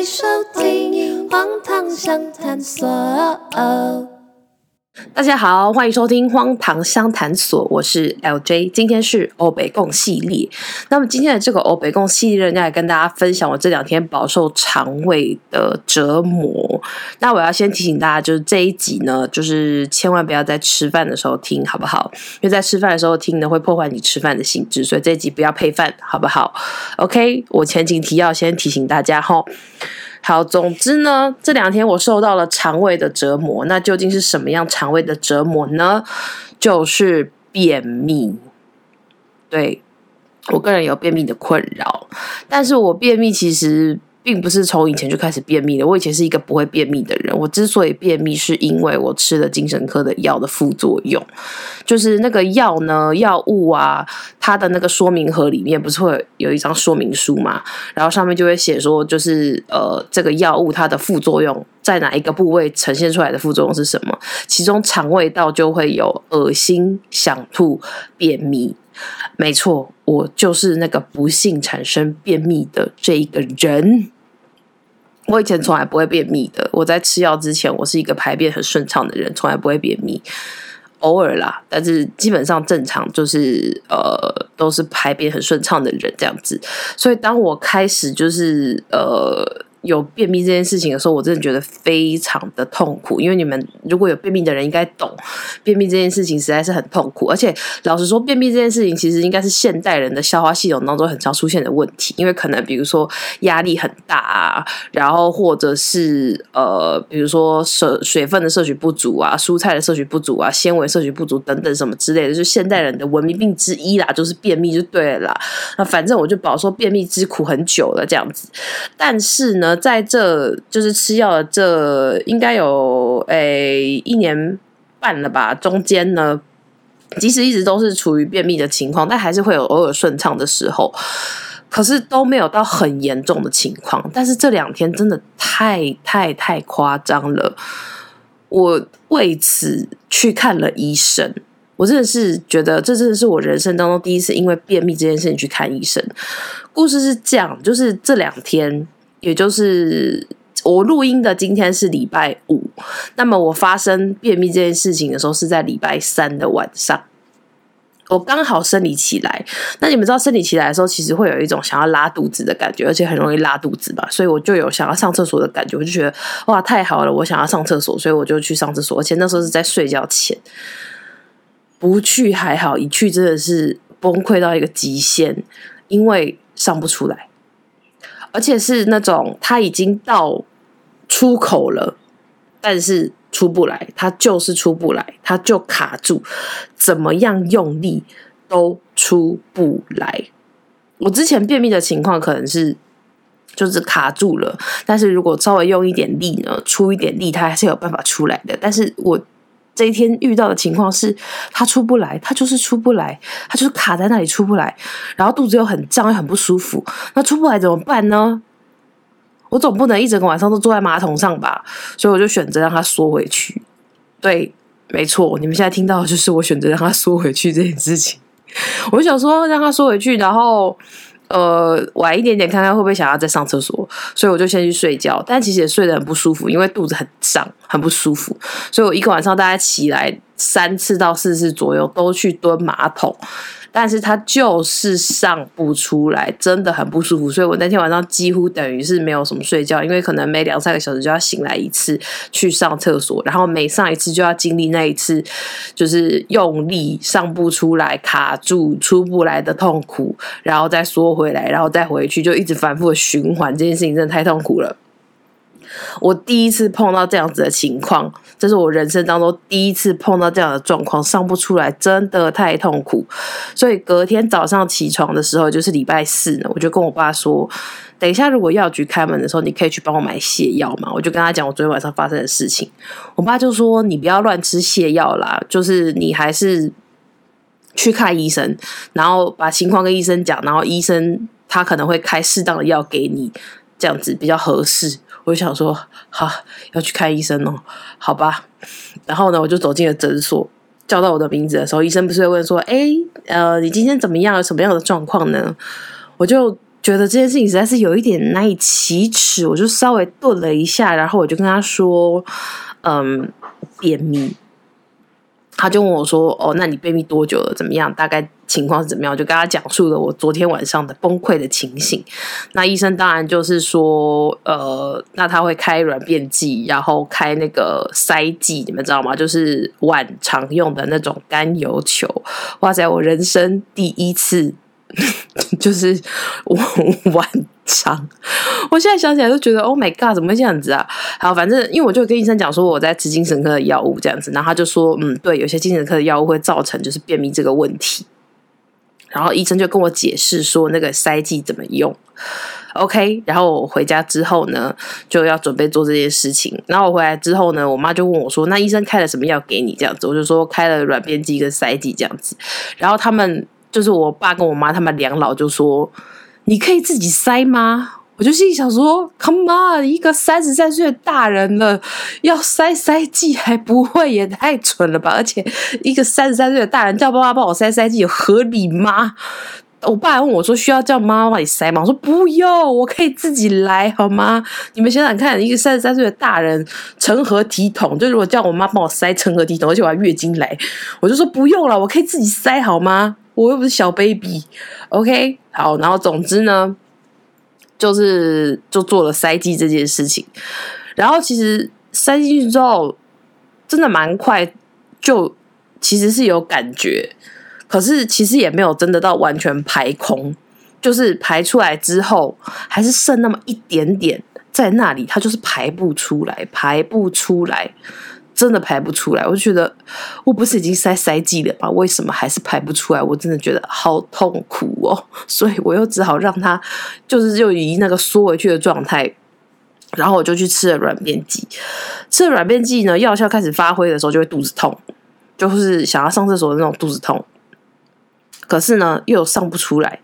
在收听《荒唐相谈所》。大家好，欢迎收听《荒唐相谈所》，我是 LJ，今天是欧北共系列。那么今天的这个欧北共系列，要来跟大家分享我这两天饱受肠胃的折磨。那我要先提醒大家，就是这一集呢，就是千万不要在吃饭的时候听，好不好？因为在吃饭的时候听呢，会破坏你吃饭的兴致，所以这一集不要配饭，好不好？OK，我前情提要先提醒大家齁。好，总之呢，这两天我受到了肠胃的折磨。那究竟是什么样肠胃的折磨呢？就是便秘。对，我个人有便秘的困扰，但是我便秘其实。并不是从以前就开始便秘的。我以前是一个不会便秘的人。我之所以便秘，是因为我吃了精神科的药的副作用。就是那个药呢，药物啊，它的那个说明盒里面不是会有一张说明书嘛？然后上面就会写说，就是呃，这个药物它的副作用在哪一个部位呈现出来的副作用是什么？其中肠胃道就会有恶心、想吐、便秘。没错，我就是那个不幸产生便秘的这一个人。我以前从来不会便秘的。我在吃药之前，我是一个排便很顺畅的人，从来不会便秘。偶尔啦，但是基本上正常，就是呃，都是排便很顺畅的人这样子。所以当我开始就是呃。有便秘这件事情的时候，我真的觉得非常的痛苦。因为你们如果有便秘的人应该懂，便秘这件事情实在是很痛苦。而且老实说，便秘这件事情其实应该是现代人的消化系统当中很常出现的问题。因为可能比如说压力很大啊，然后或者是呃，比如说摄水分的摄取不足啊，蔬菜的摄取不足啊，纤维摄取不足等等什么之类的，就是现代人的文明病之一啦，就是便秘就对了。那反正我就饱受便秘之苦很久了，这样子。但是呢。在这就是吃药的这应该有诶、一年半了吧，中间呢，即使一直都是处于便秘的情况，但还是会有偶尔顺畅的时候，可是都没有到很严重的情况。但是这两天真的太太太夸张了，我为此去看了医生。我真的是觉得这真的是我人生当中第一次因为便秘这件事情去看医生。故事是这样，就是这两天。也就是我录音的今天是礼拜五，那么我发生便秘这件事情的时候是在礼拜三的晚上，我刚好生理期来。那你们知道生理期来的时候，其实会有一种想要拉肚子的感觉，而且很容易拉肚子吧？所以我就有想要上厕所的感觉，我就觉得哇，太好了，我想要上厕所，所以我就去上厕所。而且那时候是在睡觉前，不去还好，一去真的是崩溃到一个极限，因为上不出来。而且是那种他已经到出口了，但是出不来，他就是出不来，他就卡住，怎么样用力都出不来。我之前便秘的情况可能是就是卡住了，但是如果稍微用一点力呢，出一点力，他还是有办法出来的。但是我。这一天遇到的情况是，他出不来，他就是出不来，他就是卡在那里出不来，然后肚子又很胀又很不舒服，那出不来怎么办呢？我总不能一整个晚上都坐在马桶上吧，所以我就选择让他缩回去。对，没错，你们现在听到的就是我选择让他缩回去这件事情。我想说让他缩回去，然后。呃，晚一点点看看会不会想要再上厕所，所以我就先去睡觉。但其实也睡得很不舒服，因为肚子很胀，很不舒服。所以我一个晚上大概起来三次到四次左右，都去蹲马桶。但是他就是上不出来，真的很不舒服。所以我那天晚上几乎等于是没有什么睡觉，因为可能每两三个小时就要醒来一次去上厕所，然后每上一次就要经历那一次就是用力上不出来、卡住出不来的痛苦，然后再缩回来，然后再回去，就一直反复的循环。这件事情真的太痛苦了。我第一次碰到这样子的情况，这是我人生当中第一次碰到这样的状况，上不出来，真的太痛苦。所以隔天早上起床的时候，就是礼拜四呢，我就跟我爸说：“等一下，如果药局开门的时候，你可以去帮我买泻药嘛。”我就跟他讲我昨天晚上发生的事情。我爸就说：“你不要乱吃泻药啦，就是你还是去看医生，然后把情况跟医生讲，然后医生他可能会开适当的药给你，这样子比较合适。”我就想说，好，要去看医生哦，好吧。然后呢，我就走进了诊所，叫到我的名字的时候，医生不是会问说：“哎，呃，你今天怎么样？有什么样的状况呢？”我就觉得这件事情实在是有一点难以启齿，我就稍微顿了一下，然后我就跟他说：“嗯，便秘。”他就问我说：“哦，那你便秘多久了？怎么样？大概情况是怎么样？”我就跟他讲述了我昨天晚上的崩溃的情形。那医生当然就是说：“呃，那他会开软便剂，然后开那个塞剂，你们知道吗？就是碗常用的那种甘油球。”哇塞，我人生第一次。就是 我晚我现在想起来都觉得 Oh my God，怎么会这样子啊？好，反正因为我就跟医生讲说我在吃精神科的药物这样子，然后他就说嗯，对，有些精神科的药物会造成就是便秘这个问题。然后医生就跟我解释说那个塞剂怎么用。OK，然后我回家之后呢，就要准备做这件事情。然后我回来之后呢，我妈就问我说：“那医生开了什么药给你？”这样子，我就说开了软便剂跟塞剂这样子。然后他们。就是我爸跟我妈他们两老就说：“你可以自己塞吗？”我就心里想说：“Come on，一个三十三岁的大人了，要塞塞剂还不会，也太蠢了吧！而且一个三十三岁的大人叫爸爸帮我塞塞剂，有合理吗？”我爸还问我说：“需要叫妈妈帮你塞吗？”我说：“不用，我可以自己来，好吗？”你们想想看，一个三十三岁的大人成何体统？就如果叫我妈帮我塞，成何体统？而且我还月经来，我就说不用了，我可以自己塞，好吗？我又不是小 baby，OK，好，然后总之呢，就是就做了塞剂这件事情，然后其实塞进去之后，真的蛮快，就其实是有感觉，可是其实也没有真的到完全排空，就是排出来之后还是剩那么一点点在那里，它就是排不出来，排不出来。真的排不出来，我就觉得我不是已经塞塞剂了吗？为什么还是排不出来？我真的觉得好痛苦哦，所以我又只好让它就是就以那个缩回去的状态，然后我就去吃了软便剂。吃了软便剂呢，药效开始发挥的时候，就会肚子痛，就是想要上厕所的那种肚子痛，可是呢，又上不出来。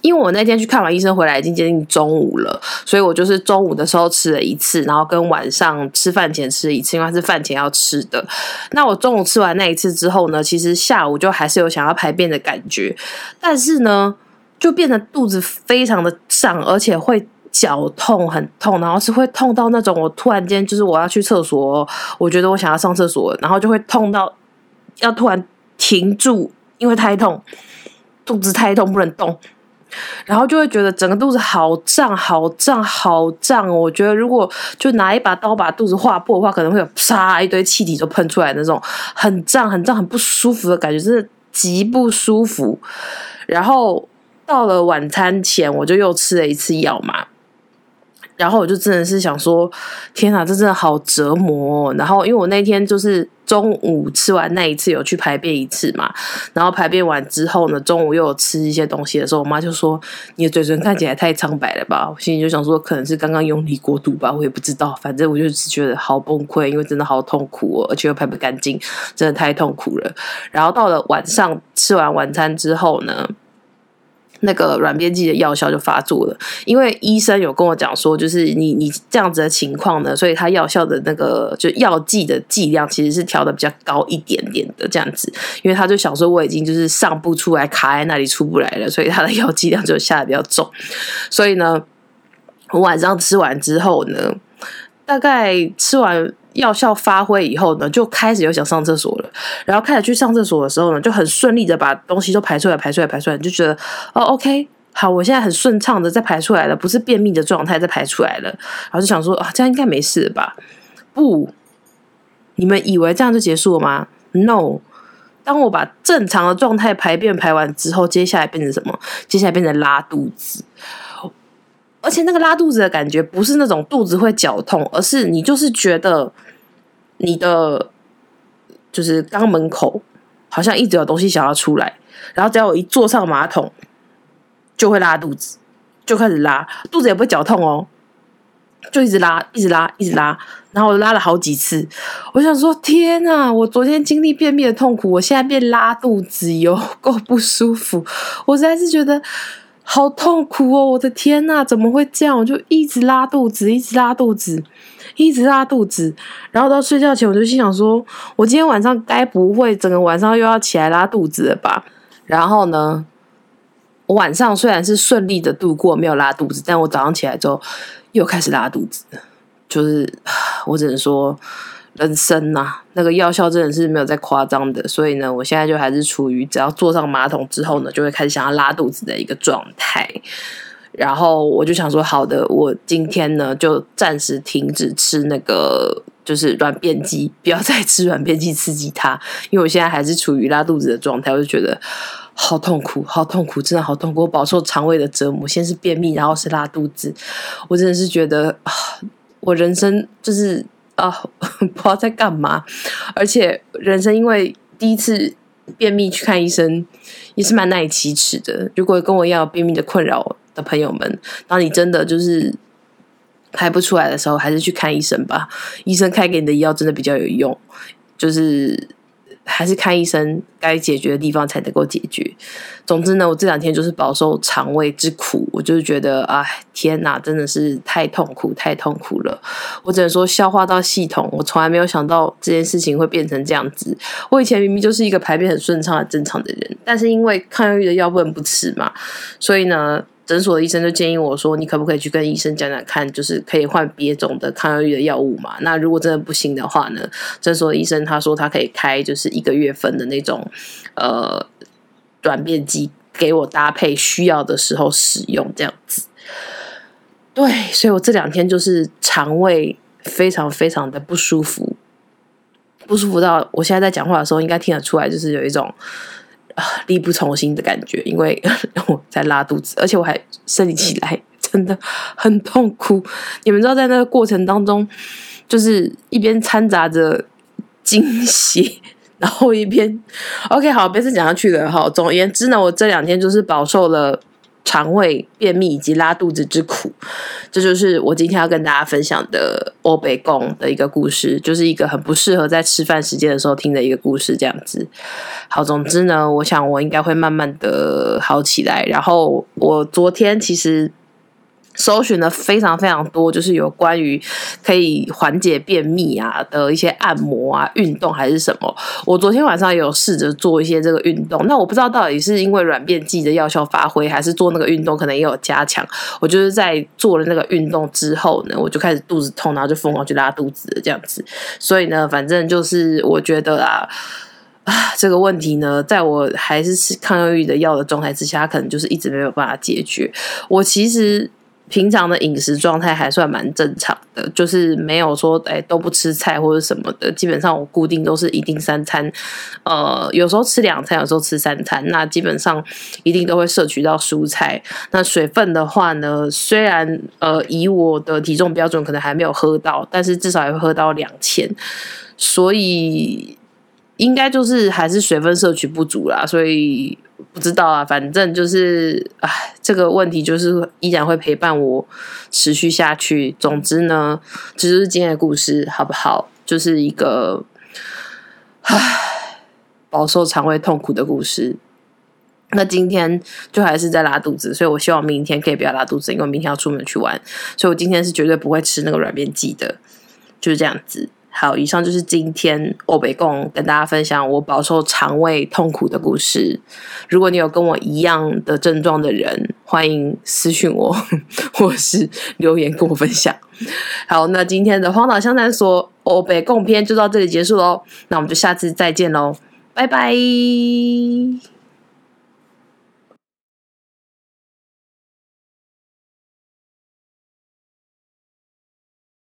因为我那天去看完医生回来已经接近中午了，所以我就是中午的时候吃了一次，然后跟晚上吃饭前吃一次，因为是饭前要吃的。那我中午吃完那一次之后呢，其实下午就还是有想要排便的感觉，但是呢，就变得肚子非常的胀，而且会绞痛，很痛，然后是会痛到那种我突然间就是我要去厕所，我觉得我想要上厕所，然后就会痛到要突然停住，因为太痛，肚子太痛不能动。然后就会觉得整个肚子好胀，好胀，好胀。我觉得如果就拿一把刀把肚子划破的话，可能会有啪一堆气体就喷出来那种很胀、很胀、很不舒服的感觉，真的极不舒服。然后到了晚餐前，我就又吃了一次药嘛。然后我就真的是想说，天哪，这真的好折磨。然后因为我那天就是中午吃完那一次有去排便一次嘛，然后排便完之后呢，中午又有吃一些东西的时候，我妈就说：“你的嘴唇看起来太苍白了吧？”我心里就想说，可能是刚刚用力过度吧，我也不知道。反正我就是觉得好崩溃，因为真的好痛苦哦，而且又排不干净，真的太痛苦了。然后到了晚上吃完晚餐之后呢，那个软便剂的药效就发作了，因为医生有跟我讲说，就是你你这样子的情况呢，所以他药效的那个就药剂的剂量其实是调的比较高一点点的这样子，因为他就想说我已经就是上不出来，卡在那里出不来了，所以他的药剂量就下的比较重，所以呢，我晚上吃完之后呢，大概吃完。药效发挥以后呢，就开始有想上厕所了。然后开始去上厕所的时候呢，就很顺利的把东西都排出来，排出来，排出来，就觉得哦，OK，好，我现在很顺畅的在排出来了，不是便秘的状态在排出来了。然后就想说啊，这样应该没事吧？不，你们以为这样就结束了吗？No，当我把正常的状态排便排完之后，接下来变成什么？接下来变成拉肚子。而且那个拉肚子的感觉不是那种肚子会绞痛，而是你就是觉得你的就是肛门口好像一直有东西想要出来，然后只要我一坐上马桶就会拉肚子，就开始拉，肚子也不会绞痛哦，就一直拉，一直拉，一直拉，然后我拉了好几次，我想说天哪，我昨天经历便秘的痛苦，我现在变拉肚子哟，够不舒服，我实在是觉得。好痛苦哦！我的天呐，怎么会这样？我就一直拉肚子，一直拉肚子，一直拉肚子。然后到睡觉前，我就心想说：我今天晚上该不会整个晚上又要起来拉肚子了吧？然后呢，我晚上虽然是顺利的度过，没有拉肚子，但我早上起来之后又开始拉肚子，就是我只能说。人生呐、啊，那个药效真的是没有再夸张的，所以呢，我现在就还是处于只要坐上马桶之后呢，就会开始想要拉肚子的一个状态。然后我就想说，好的，我今天呢就暂时停止吃那个就是软便剂，不要再吃软便剂刺激它，因为我现在还是处于拉肚子的状态，我就觉得好痛苦，好痛苦，真的好痛苦，我饱受肠胃的折磨，先是便秘，然后是拉肚子，我真的是觉得，我人生就是。啊，不知道在干嘛，而且人生因为第一次便秘去看医生，也是蛮难以启齿的。如果跟我一样便秘的困扰的朋友们，当你真的就是排不出来的时候，还是去看医生吧。医生开给你的药真的比较有用，就是。还是看医生，该解决的地方才能够解决。总之呢，我这两天就是饱受肠胃之苦，我就是觉得，哎，天哪，真的是太痛苦，太痛苦了。我只能说，消化道系统，我从来没有想到这件事情会变成这样子。我以前明明就是一个排便很顺畅、很正常的人，但是因为抗抑郁的药不能不吃嘛，所以呢。诊所的医生就建议我说：“你可不可以去跟医生讲讲看，就是可以换别种的抗忧郁的药物嘛？那如果真的不行的话呢？诊所的医生他说他可以开就是一个月份的那种呃软便剂给我搭配需要的时候使用这样子。对，所以我这两天就是肠胃非常非常的不舒服，不舒服到我现在在讲话的时候应该听得出来，就是有一种。”啊，力不从心的感觉，因为 我在拉肚子，而且我还生理起来，真的很痛苦。你们知道，在那个过程当中，就是一边掺杂着惊喜，然后一边 OK，好，别再讲下去了。哈，总而言之呢，我这两天就是饱受了。肠胃便秘以及拉肚子之苦，这就是我今天要跟大家分享的欧北共的一个故事，就是一个很不适合在吃饭时间的时候听的一个故事，这样子。好，总之呢，我想我应该会慢慢的好起来。然后我昨天其实。搜寻了非常非常多，就是有关于可以缓解便秘啊的一些按摩啊、运动还是什么。我昨天晚上也有试着做一些这个运动，那我不知道到底是因为软便剂的药效发挥，还是做那个运动可能也有加强。我就是在做了那个运动之后呢，我就开始肚子痛，然后就疯狂去拉肚子这样子。所以呢，反正就是我觉得啊啊 这个问题呢，在我还是吃抗忧郁的药的状态之下，可能就是一直没有办法解决。我其实。平常的饮食状态还算蛮正常的，就是没有说哎都不吃菜或者什么的，基本上我固定都是一定三餐，呃，有时候吃两餐，有时候吃三餐，那基本上一定都会摄取到蔬菜。那水分的话呢，虽然呃以我的体重标准可能还没有喝到，但是至少也会喝到两千，所以应该就是还是水分摄取不足啦，所以。不知道啊，反正就是，哎，这个问题就是依然会陪伴我持续下去。总之呢，这就是今天的故事，好不好？就是一个，唉，饱受肠胃痛苦的故事。那今天就还是在拉肚子，所以我希望明天可以不要拉肚子，因为明天要出门去玩，所以我今天是绝对不会吃那个软便剂的，就是这样子。好，以上就是今天欧北共跟大家分享我饱受肠胃痛苦的故事。如果你有跟我一样的症状的人，欢迎私讯我，或是留言跟我分享。好，那今天的荒岛相谈所欧北共篇就到这里结束喽。那我们就下次再见喽，拜拜。